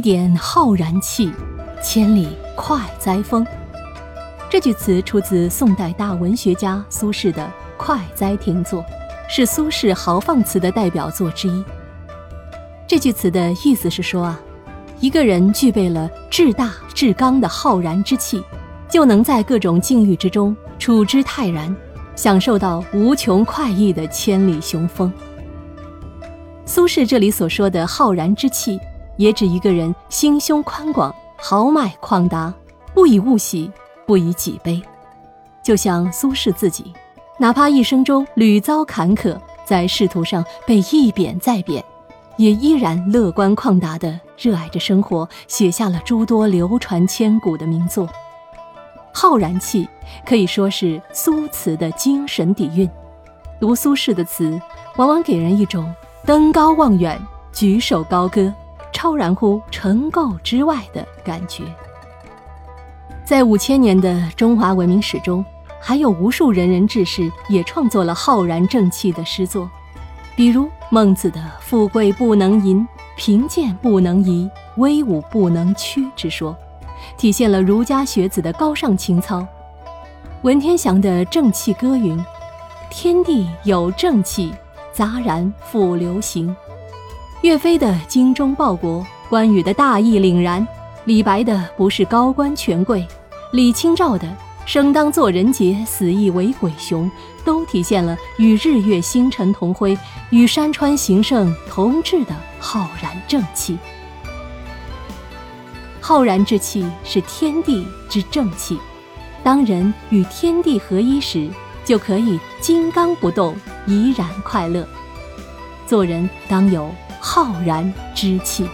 一点浩然气，千里快哉风。这句词出自宋代大文学家苏轼的《快哉亭作》，是苏轼豪放词的代表作之一。这句词的意思是说啊，一个人具备了至大至刚的浩然之气，就能在各种境遇之中处之泰然，享受到无穷快意的千里雄风。苏轼这里所说的浩然之气，也指一个人心胸宽广、豪迈旷达，不以物喜。不以己悲，就像苏轼自己，哪怕一生中屡遭坎坷，在仕途上被一贬再贬，也依然乐观旷达地热爱着生活，写下了诸多流传千古的名作。浩然气可以说是苏词的精神底蕴。读苏轼的词，往往给人一种登高望远、举手高歌、超然乎尘垢之外的感觉。在五千年的中华文明史中，还有无数仁人志士也创作了浩然正气的诗作，比如孟子的“富贵不能淫，贫贱不能移，威武不能屈”之说，体现了儒家学子的高尚情操。文天祥的《正气歌》云：“天地有正气，杂然复流行。”岳飞的“精忠报国”，关羽的大义凛然，李白的“不是高官权贵”。李清照的“生当作人杰，死亦为鬼雄”都体现了与日月星辰同辉、与山川形胜同志的浩然正气。浩然之气是天地之正气，当人与天地合一时，就可以金刚不动，怡然快乐。做人当有浩然之气。